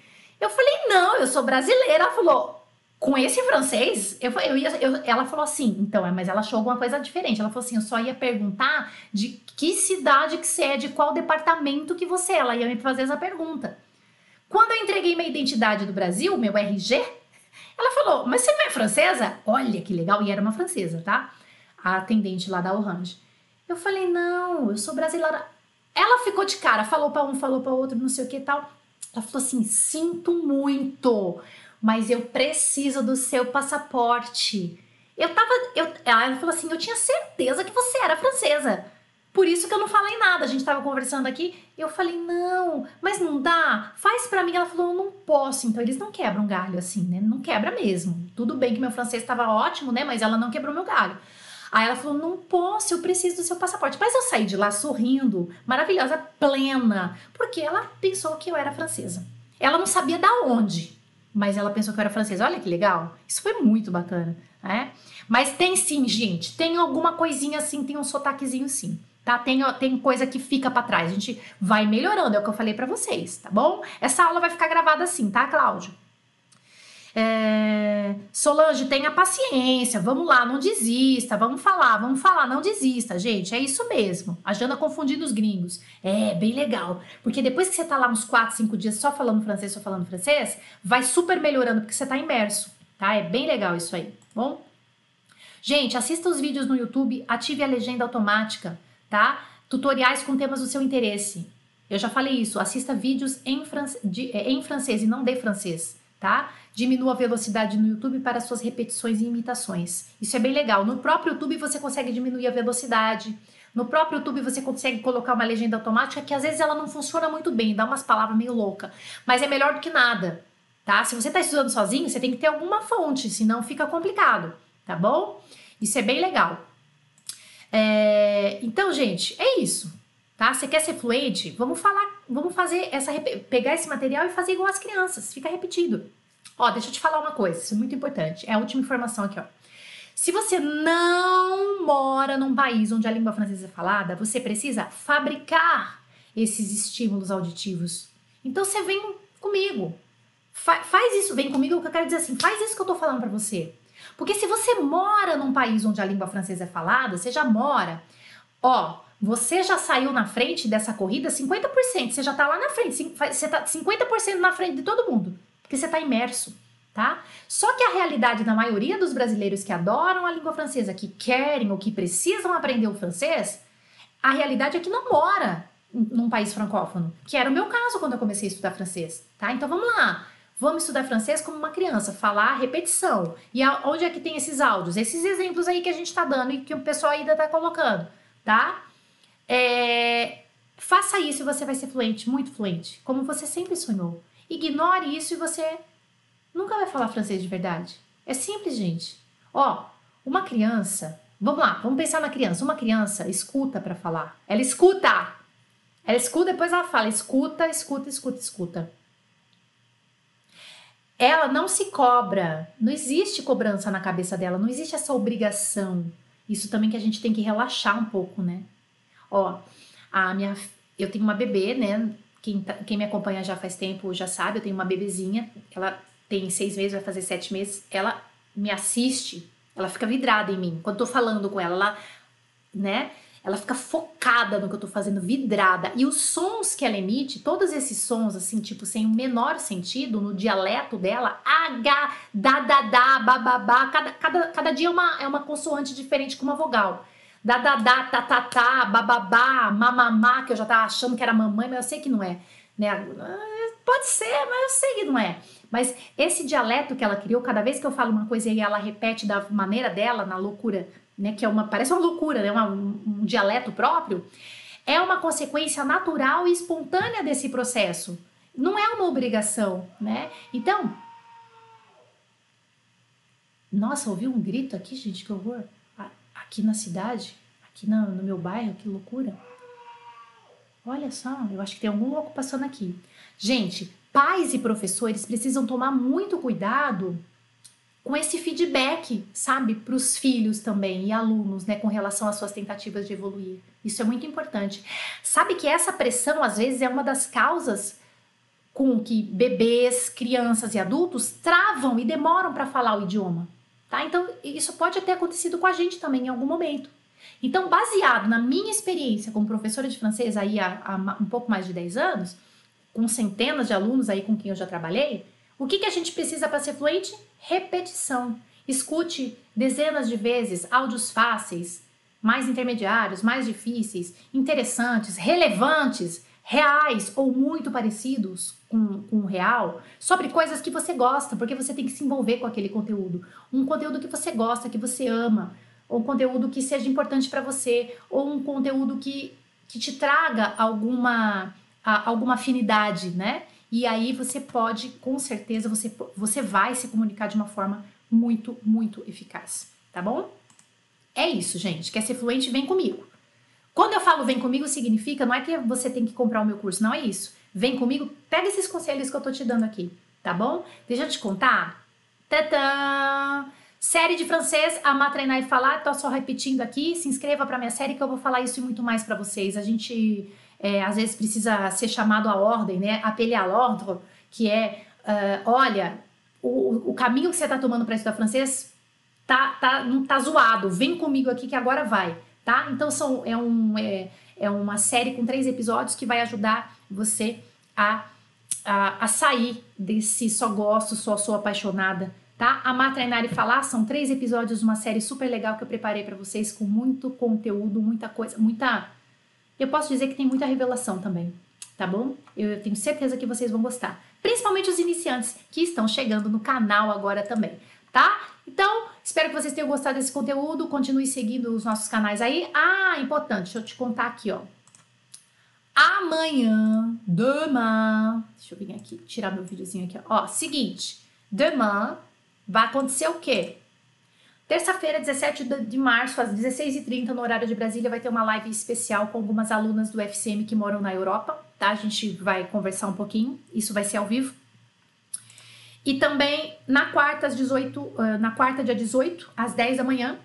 Eu falei, não, eu sou brasileira. Ela falou, com esse francês? Eu, eu ia, eu, ela falou assim, então, é, mas ela achou alguma coisa diferente. Ela falou assim, eu só ia perguntar de que cidade que você é, de qual departamento que você é. Ela ia me fazer essa pergunta. Quando eu entreguei minha identidade do Brasil, meu RG, ela falou, mas você não é francesa? Olha que legal, e era uma francesa, tá? A atendente lá da Orange. Eu falei, não, eu sou brasileira. Ela ficou de cara, falou para um, falou para outro, não sei o que e tal. Ela falou assim: sinto muito, mas eu preciso do seu passaporte. Eu tava. Eu, ela falou assim: eu tinha certeza que você era francesa. Por isso que eu não falei nada. A gente tava conversando aqui. Eu falei, não, mas não dá. Faz para mim. Ela falou, eu não posso. Então eles não quebram galho assim, né? Não quebra mesmo. Tudo bem que meu francês estava ótimo, né? Mas ela não quebrou meu galho. Aí ela falou: não posso, eu preciso do seu passaporte. Mas eu saí de lá sorrindo, maravilhosa, plena, porque ela pensou que eu era francesa. Ela não sabia da onde, mas ela pensou que eu era francesa. Olha que legal. Isso foi muito bacana, né? Mas tem sim, gente, tem alguma coisinha assim, tem um sotaquezinho sim. Tá? Tem, tem coisa que fica para trás. A gente vai melhorando, é o que eu falei para vocês, tá bom? Essa aula vai ficar gravada assim, tá, Cláudio? É, Solange, tenha paciência, vamos lá, não desista, vamos falar, vamos falar, não desista, gente, é isso mesmo. A Jana confundindo os gringos. É, bem legal, porque depois que você tá lá uns 4, 5 dias só falando francês, só falando francês, vai super melhorando, porque você tá imerso, tá? É bem legal isso aí, bom? Gente, assista os vídeos no YouTube, ative a legenda automática, tá? Tutoriais com temas do seu interesse. Eu já falei isso, assista vídeos em, france de, é, em francês e não de francês, tá? Diminua a velocidade no YouTube para suas repetições e imitações. Isso é bem legal. No próprio YouTube você consegue diminuir a velocidade. No próprio YouTube você consegue colocar uma legenda automática que às vezes ela não funciona muito bem, dá umas palavras meio louca, mas é melhor do que nada, tá? Se você está estudando sozinho, você tem que ter alguma fonte, senão fica complicado, tá bom? Isso é bem legal. É, então, gente, é isso, tá? Você quer ser fluente? Vamos falar, vamos fazer essa pegar esse material e fazer igual as crianças, fica repetido. Ó, deixa eu te falar uma coisa, isso é muito importante. É a última informação aqui, ó. Se você não mora num país onde a língua francesa é falada, você precisa fabricar esses estímulos auditivos. Então você vem comigo. Fa faz isso, vem comigo, que eu quero dizer assim, faz isso que eu tô falando para você. Porque se você mora num país onde a língua francesa é falada, você já mora, ó, você já saiu na frente dessa corrida 50%, você já tá lá na frente, você tá 50% na frente de todo mundo, porque você tá imerso tá? Só que a realidade da maioria dos brasileiros que adoram a língua francesa, que querem ou que precisam aprender o francês, a realidade é que não mora num país francófono, que era o meu caso quando eu comecei a estudar francês, tá? Então vamos lá. Vamos estudar francês como uma criança, falar repetição. E onde é que tem esses áudios? Esses exemplos aí que a gente está dando e que o pessoal ainda está colocando, tá? É... Faça isso e você vai ser fluente, muito fluente, como você sempre sonhou. Ignore isso e você nunca vai falar francês de verdade. É simples, gente. Ó, uma criança, vamos lá, vamos pensar na criança. Uma criança escuta para falar. Ela escuta. Ela escuta, depois ela fala, escuta, escuta, escuta, escuta. Ela não se cobra, não existe cobrança na cabeça dela, não existe essa obrigação. Isso também que a gente tem que relaxar um pouco, né? Ó, a minha, eu tenho uma bebê, né? Quem, tá, quem me acompanha já faz tempo já sabe, eu tenho uma bebezinha. Ela tem seis meses, vai fazer sete meses, ela me assiste, ela fica vidrada em mim. Quando eu tô falando com ela, ela, né? Ela fica focada no que eu tô fazendo, vidrada. E os sons que ela emite, todos esses sons, assim, tipo, sem o menor sentido, no dialeto dela, H, da, da, da, bababá, cada, cada, cada dia é uma, é uma consoante diferente com uma vogal. Da, da, da, ta, ta, ta, bababá, mamamá, que eu já tava achando que era mamãe, mas eu sei que não é. Né? Pode ser, mas eu sei que não é. Mas esse dialeto que ela criou, cada vez que eu falo uma coisa e ela repete da maneira dela, na loucura, né, que é uma parece uma loucura, né, uma, um dialeto próprio, é uma consequência natural e espontânea desse processo. Não é uma obrigação, né? Então, nossa, ouvi um grito aqui, gente, que horror. Aqui na cidade, aqui no, no meu bairro, que loucura. Olha só, eu acho que tem algum louco passando aqui. Gente, pais e professores precisam tomar muito cuidado com esse feedback, sabe, para os filhos também e alunos, né, com relação às suas tentativas de evoluir. Isso é muito importante. Sabe que essa pressão às vezes é uma das causas com que bebês, crianças e adultos travam e demoram para falar o idioma, tá? Então, isso pode ter acontecido com a gente também em algum momento. Então, baseado na minha experiência como professora de francês aí há, há um pouco mais de 10 anos, com centenas de alunos aí com quem eu já trabalhei, o que, que a gente precisa para ser fluente? Repetição. Escute dezenas de vezes áudios fáceis, mais intermediários, mais difíceis, interessantes, relevantes, reais ou muito parecidos com, com o real, sobre coisas que você gosta, porque você tem que se envolver com aquele conteúdo. Um conteúdo que você gosta, que você ama, ou um conteúdo que seja importante para você, ou um conteúdo que, que te traga alguma a, alguma afinidade, né? E aí você pode, com certeza, você, você vai se comunicar de uma forma muito, muito eficaz, tá bom? É isso, gente. Quer ser fluente? Vem comigo. Quando eu falo vem comigo, significa não é que você tem que comprar o meu curso, não é isso. Vem comigo, pega esses conselhos que eu tô te dando aqui, tá bom? Deixa eu te contar. Tadã! Série de francês, amar, treinar e falar. Tô só repetindo aqui. Se inscreva para minha série que eu vou falar isso e muito mais para vocês. A gente é, às vezes precisa ser chamado à ordem, né? Appeler à l'ordre, que é, uh, olha, o, o caminho que você está tomando para estudar francês tá, tá, não tá zoado, vem comigo aqui que agora vai, tá? Então são, é, um, é, é uma série com três episódios que vai ajudar você a, a, a sair desse só gosto, só sou apaixonada, tá? Amar, treinar e falar são três episódios de uma série super legal que eu preparei para vocês com muito conteúdo, muita coisa, muita eu posso dizer que tem muita revelação também, tá bom? Eu tenho certeza que vocês vão gostar. Principalmente os iniciantes que estão chegando no canal agora também, tá? Então, Espero que vocês tenham gostado desse conteúdo. Continue seguindo os nossos canais aí. Ah, importante, deixa eu te contar aqui, ó. Amanhã, demain, deixa eu vir aqui, tirar meu videozinho aqui, ó. ó seguinte, demain vai acontecer o quê? Terça-feira, 17 de março, às 16h30, no horário de Brasília, vai ter uma live especial com algumas alunas do FCM que moram na Europa, tá? A gente vai conversar um pouquinho, isso vai ser ao vivo. E também na quarta, às 18, na quarta, dia 18, às 10 da manhã,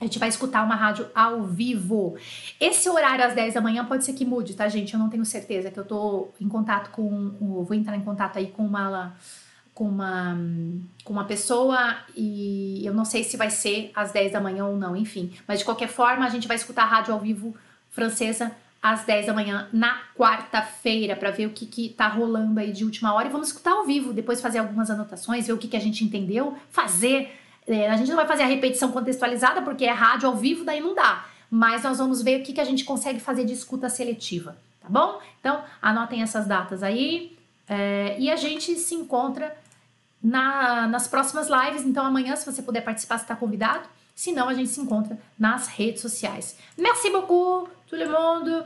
a gente vai escutar uma rádio ao vivo. Esse horário às 10 da manhã pode ser que mude, tá, gente? Eu não tenho certeza, que eu tô em contato com. Vou entrar em contato aí com uma com uma, com uma pessoa e eu não sei se vai ser às 10 da manhã ou não, enfim. Mas de qualquer forma, a gente vai escutar a rádio ao vivo francesa às 10 da manhã na quarta-feira para ver o que, que tá rolando aí de última hora e vamos escutar ao vivo, depois fazer algumas anotações, ver o que, que a gente entendeu, fazer. É, a gente não vai fazer a repetição contextualizada porque é rádio ao vivo, daí não dá. Mas nós vamos ver o que, que a gente consegue fazer de escuta seletiva, tá bom? Então, anotem essas datas aí. É, e a gente se encontra na, nas próximas lives. Então, amanhã, se você puder participar, você está convidado. Se não, a gente se encontra nas redes sociais. Merci beaucoup, tout le monde.